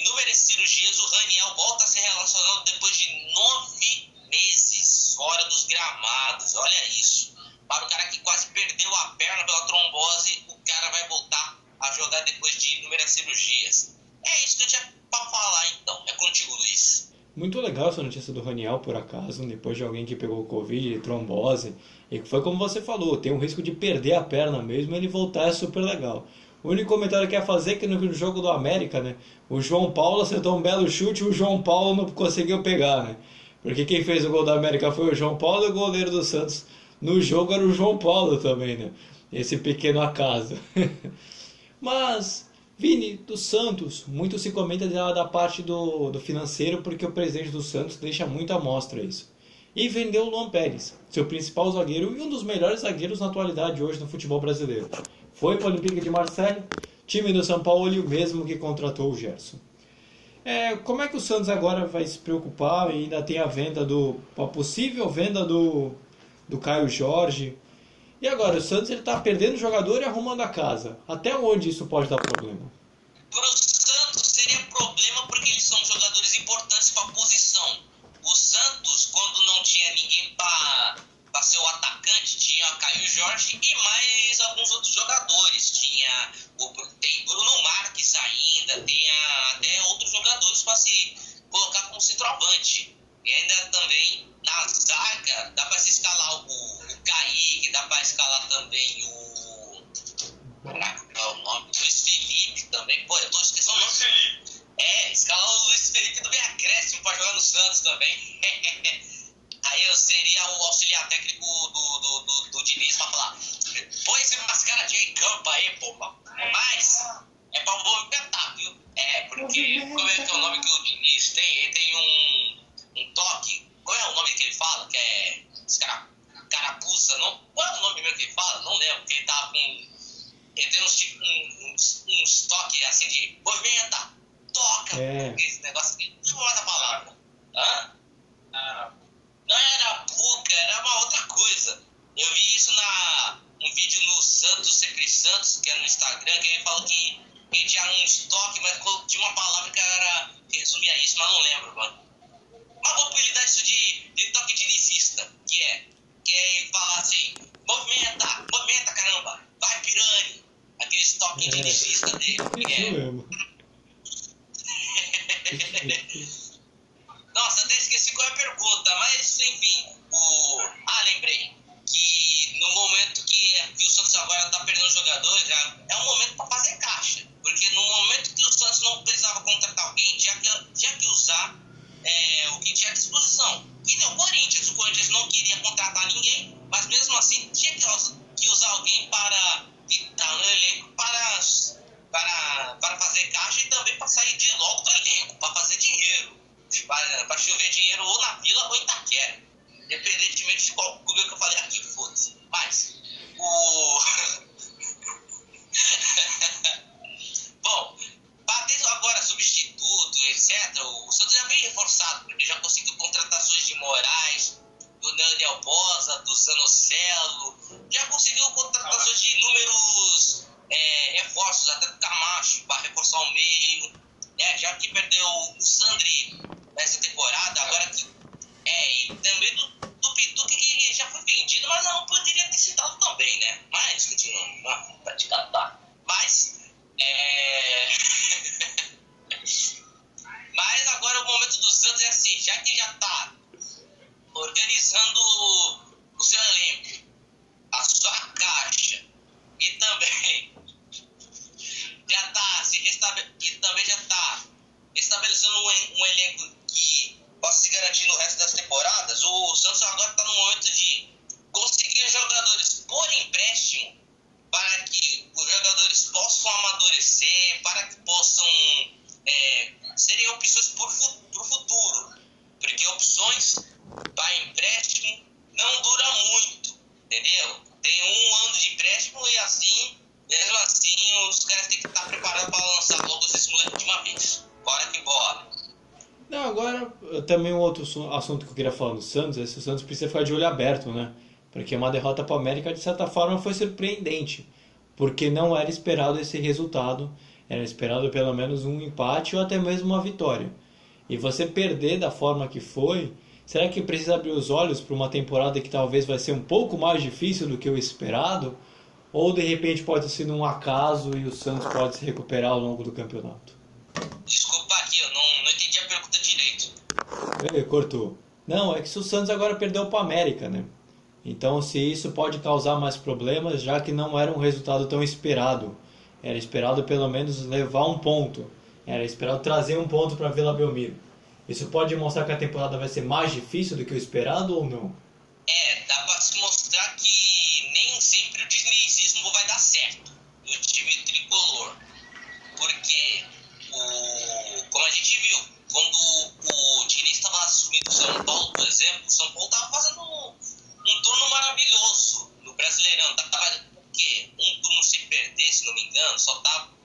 inúmeras cirurgias, o Raniel volta a ser relacionado depois de nove meses fora dos gramados. Olha isso. Para o cara que quase perdeu a perna pela trombose, o cara vai voltar a jogar depois de inúmeras cirurgias. É isso que eu tinha para falar então. É contigo, Luiz. Muito legal essa notícia do Raniel, por acaso, depois de alguém que pegou Covid, trombose, e que foi como você falou, tem um risco de perder a perna mesmo, ele voltar é super legal. O único comentário que ia fazer é que no jogo do América, né, o João Paulo acertou um belo chute e o João Paulo não conseguiu pegar, né? Porque quem fez o gol da América foi o João Paulo e o goleiro do Santos no jogo era o João Paulo também, né? Esse pequeno acaso. Mas, Vini, do Santos, muito se comenta da, da parte do, do financeiro porque o presidente do Santos deixa muito à mostra isso. E vendeu o Luan Pérez, seu principal zagueiro e um dos melhores zagueiros na atualidade hoje no futebol brasileiro. Foi para o Olympique de Marseille, time do São Paulo e o mesmo que contratou o Gerson. É, como é que o Santos agora vai se preocupar? E ainda tem a venda do. a possível venda do, do Caio Jorge. E agora, o Santos ele tá perdendo jogador e arrumando a casa. Até onde isso pode dar problema? Pro Santos seria problema porque eles são jogadores importantes para a posição. O Santos, quando não tinha ninguém para ser o atacante, tinha Caio Jorge e mais alguns outros jogadores. Tinha o, tem Bruno Marques ainda, tem até outros jogadores para se colocar como centroavante. E ainda também na zaga dá para se escalar o, aí que dá para escalar também o. Caraca, qual é o nome? Luiz Felipe também. Pô, eu tô esquecendo o nome. Luiz Felipe. É, escalar o Luiz Felipe também acréscimo para jogar no Santos também. Aí eu seria o auxiliar técnico do, do, do, do Diniz pra falar. Põe esse mascaradinho em campo aí, pô. Mas é pra movimentar, viu? É, porque como é que é o nome que o Diniz tem? Ele tem um, um toque. Qual é o nome que ele fala? Que é. Escravo. Não lembro, porque ele tava com. Ele tem um, um, um, estoque assim de movimenta, toca, É. esse negócio aqui. Não lembro mais a palavra. Hã? Ah, não era puca, era uma outra coisa. Eu vi isso na um vídeo no Santos Secret Santos, que é no Instagram, que ele falou que ele tinha um estoque, mas tinha uma palavra que era que resumia isso, mas não lembro, mano. Mas vou apelidar isso de, de toque de inicista, que é, que é ele falar assim, movimenta, movimenta caramba, vai pirani. Aquele toque de É. inicista dele. que Isso é, mesmo. Nossa, até esqueci qual é a pergunta, mas enfim, o. Ah, lembrei. Que no momento que, que o Santos agora tá perdendo jogadores, já é um momento para fazer caixa. Porque no momento que o Santos não precisava contratar alguém, tinha que, tinha que usar é, o que tinha à disposição. O Corinthians, o Corinthians não queria contratar ninguém, mas mesmo assim tinha que usar alguém para também um outro assu- assunto que eu queria falar do Santos é se o Santos precisa ficar de olho aberto, né? Porque uma derrota para o América, de certa forma, foi surpreendente. Porque não era esperado esse resultado. Era esperado pelo menos um empate ou até mesmo uma vitória. E você perder da forma que foi, será que precisa abrir os olhos para uma temporada que talvez vai ser um pouco mais difícil do que o esperado? Ou de repente pode sido um acaso e o Santos pode se recuperar ao longo do campeonato? Desculpa aqui, eu não, não entendi a pergunta direito. Cortou. Não, é que se o Santos agora perdeu para América, né? Então, se isso pode causar mais problemas, já que não era um resultado tão esperado. Era esperado pelo menos levar um ponto. Era esperado trazer um ponto para Vila Belmiro. Isso pode mostrar que a temporada vai ser mais difícil do que o esperado ou não? É, dá pra se mostrar que nem sempre o dinizismo vai dar certo no time tricolor. Porque, o, como a gente viu, quando o Diniz estava assumindo o São Paulo, por exemplo, o São Paulo estava fazendo um, um turno maravilhoso no Brasileirão. Tava, o quê? Um turno sem perder, se não me engano, só tava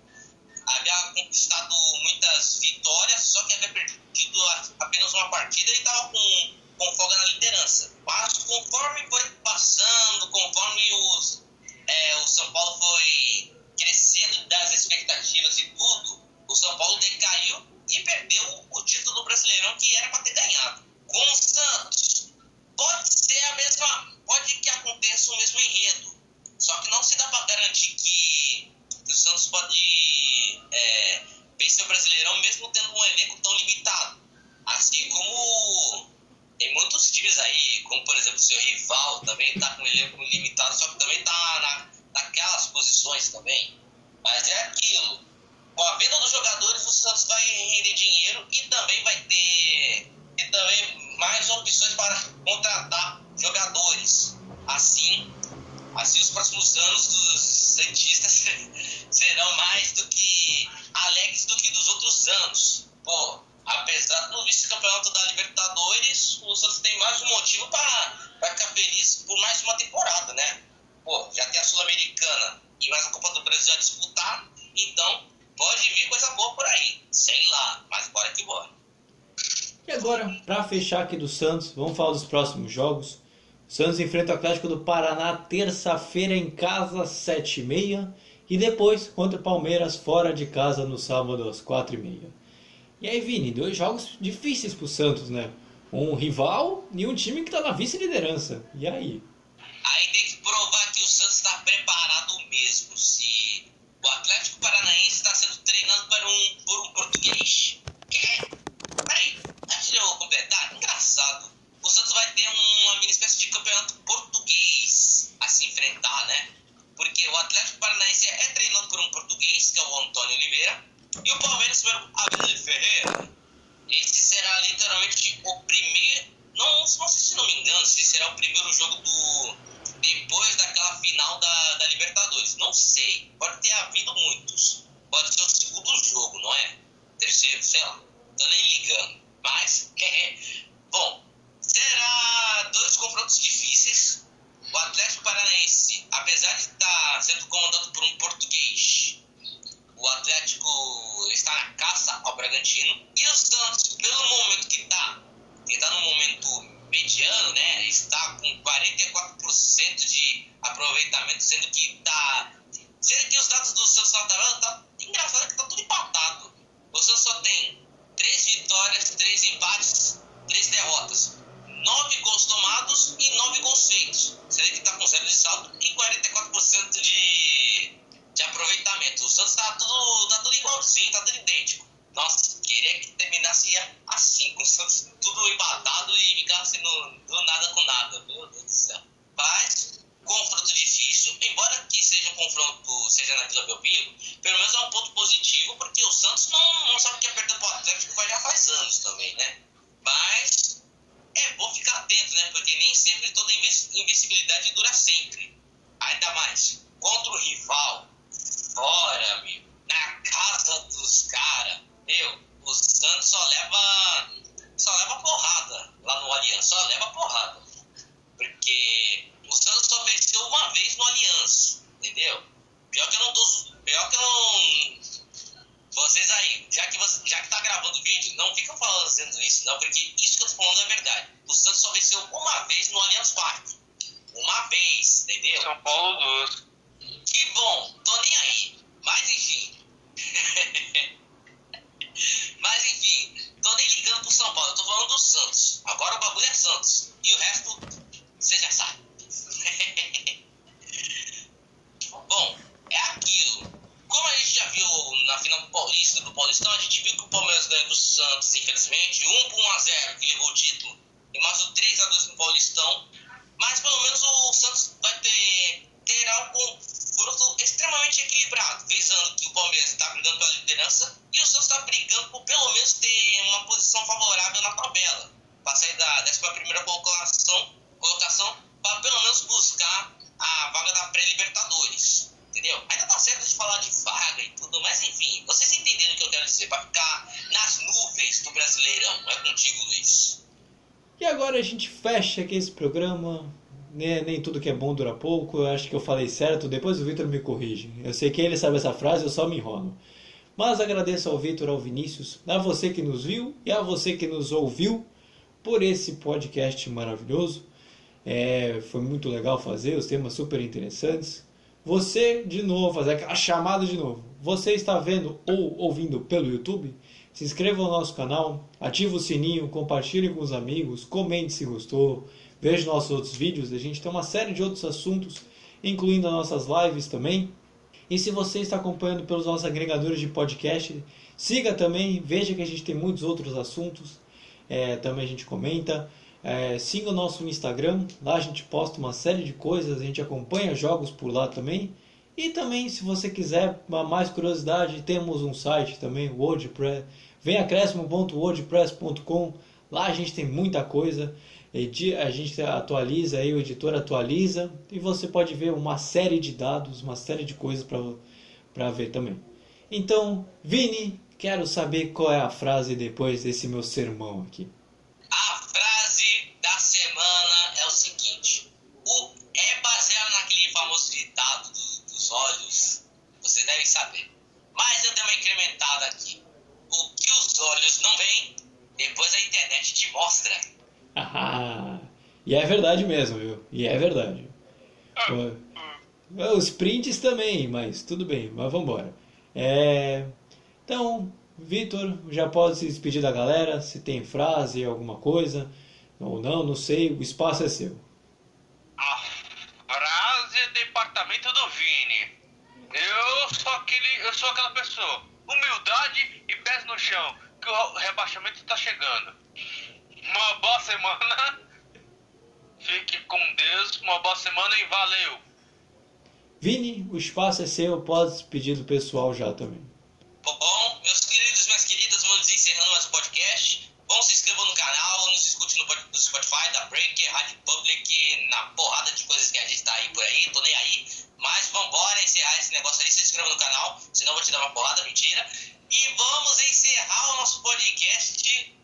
havia conquistado muitas vitórias, só que havia perdido a- apenas uma partida e estava com, com folga na liderança. Mas conforme foi passando, conforme os, é, o São Paulo foi crescendo das expectativas e tudo, o São Paulo decaiu e perdeu o título do Brasileirão que era para ter ganhado. Com o Santos, pode ser a mesma, pode que aconteça o mesmo enredo, só que não se dá para garantir que, que o Santos pode é, vencer o Brasileirão mesmo tendo um elenco tão limitado. Assim como tem muitos times aí, como por exemplo o seu rival também está com um elenco limitado, só que também está na, naquelas posições também. Mas é aquilo. Com a venda dos jogadores, o Santos vai render dinheiro e também vai ter e também mais opções para contratar jogadores. Assim, assim os próximos anos dos Santistas serão mais do que alegres do que dos outros anos. Pô, apesar do vice-campeonato da Libertadores, o Santos tem mais um motivo para ficar feliz por mais uma temporada, né? pô, já tem a Sul-Americana e mais a Copa do Brasil a disputar, então pode vir coisa boa por aí. Sei lá, mas bora que bora. E agora, para fechar aqui do Santos, vamos falar dos próximos jogos. O Santos enfrenta o Atlético do Paraná terça-feira em casa, 7h30. E depois contra o Palmeiras fora de casa no sábado às 4h30. E aí, Vini, dois jogos difíceis pro Santos, né? Um rival e um time que tá na vice-liderança. E aí? Aí tem que provar que o Santos está preparado mesmo. Se o Atlético Paranaense está sendo treinado por um, por um português. É. Peraí, antes de eu completar, engraçado. O Santos vai ter uma mini espécie de campeonato português a se enfrentar, né? Porque o Atlético Paranaense é treinado por um português, que é o Antônio Oliveira, e o Palmeiras pelo Abel Ferreira. Esse será literalmente o primeiro. Não, não sei se não me engano, se será o primeiro jogo do. Depois daquela final da, da Libertadores. Não sei. Pode ter havido muitos. Pode ser o segundo jogo, não é? Terceiro, sei lá. Tô nem ligando. Agora o bagulho é Santos. E o resto, você já sabe. Bom, é aquilo. Como a gente já viu na final do Paulista, do Paulistão, a gente viu que o Palmeiras ganhou do Santos, infelizmente, 1 por 1 a 0 que levou o título, e mais o 3 a 2 no Paulistão. Mas pelo menos o Santos vai ter terá um confronto extremamente equilibrado, visando que o Palmeiras está brigando pela liderança e o Santos está brigando por pelo menos ter uma posição favorável na tabela, para sair da 11 colocação, colocação para pelo menos buscar a vaga da pré-Libertadores. Entendeu? Ainda tá certo de falar de vaga e tudo, mas enfim, vocês entenderam o que eu quero dizer, para ficar nas nuvens do Brasileirão. É contigo, Luiz. E agora a gente fecha aqui esse programa. né? Nem tudo que é bom dura pouco. Eu acho que eu falei certo. Depois o Vitor me corrige. Eu sei que ele sabe essa frase, eu só me enrolo. Mas agradeço ao Vitor, ao Vinícius, a você que nos viu e a você que nos ouviu por esse podcast maravilhoso. É, foi muito legal fazer, os temas super interessantes. Você, de novo, fazer aquela chamada de novo. Você está vendo ou ouvindo pelo YouTube? Se inscreva no nosso canal, ative o sininho, compartilhe com os amigos, comente se gostou, veja nossos outros vídeos. A gente tem uma série de outros assuntos, incluindo as nossas lives também. E se você está acompanhando pelos nossos agregadores de podcast, siga também, veja que a gente tem muitos outros assuntos, é, também a gente comenta. É, siga o nosso Instagram, lá a gente posta uma série de coisas, a gente acompanha jogos por lá também. E também, se você quiser mais curiosidade, temos um site também, WordPress. Vem acréscimo.wordpress.com. Lá a gente tem muita coisa. A gente atualiza aí, o editor atualiza e você pode ver uma série de dados, uma série de coisas para ver também. Então, Vini, Quero saber qual é a frase depois desse meu sermão aqui. A frase da semana é o seguinte: o, é baseado naquele famoso ditado dos, dos olhos, Você deve saber. Mas eu dei uma incrementada aqui. O que os olhos não veem, depois a internet te mostra. Ah, e é verdade mesmo, viu? E é verdade. Ah, os prints também, mas tudo bem, mas vambora. É. Então, Vitor, já pode se despedir da galera, se tem frase, alguma coisa, ou não, não sei, o espaço é seu. A frase é departamento do Vini. Eu sou aquele, eu sou aquela pessoa, humildade e pés no chão, que o rebaixamento tá chegando. Uma boa semana. Fique com Deus, uma boa semana e valeu. Vini, o espaço é seu, pode se pedir do pessoal já também. Bom, meus queridos, minhas queridas, vamos encerrando mais o podcast. Bom, se inscrevam no canal, nos escute no, Spotify, da Breaker, Rádio Public, na porrada de coisas que a gente tá aí por aí, tô nem aí. Mas vambora encerrar esse negócio aí, se inscreva no canal, senão vou te dar uma porrada, mentira. E vamos encerrar o nosso podcast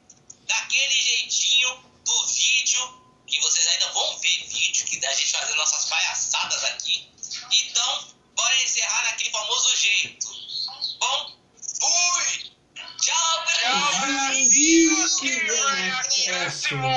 daquele jeitinho do vídeo, que vocês ainda vão ver vídeo que da gente fazendo nossas palhaçadas aqui. Então, bora encerrar naquele famoso jeito. Bom, fui! Tchau, Brasil! Brasil! Que é acréscimo!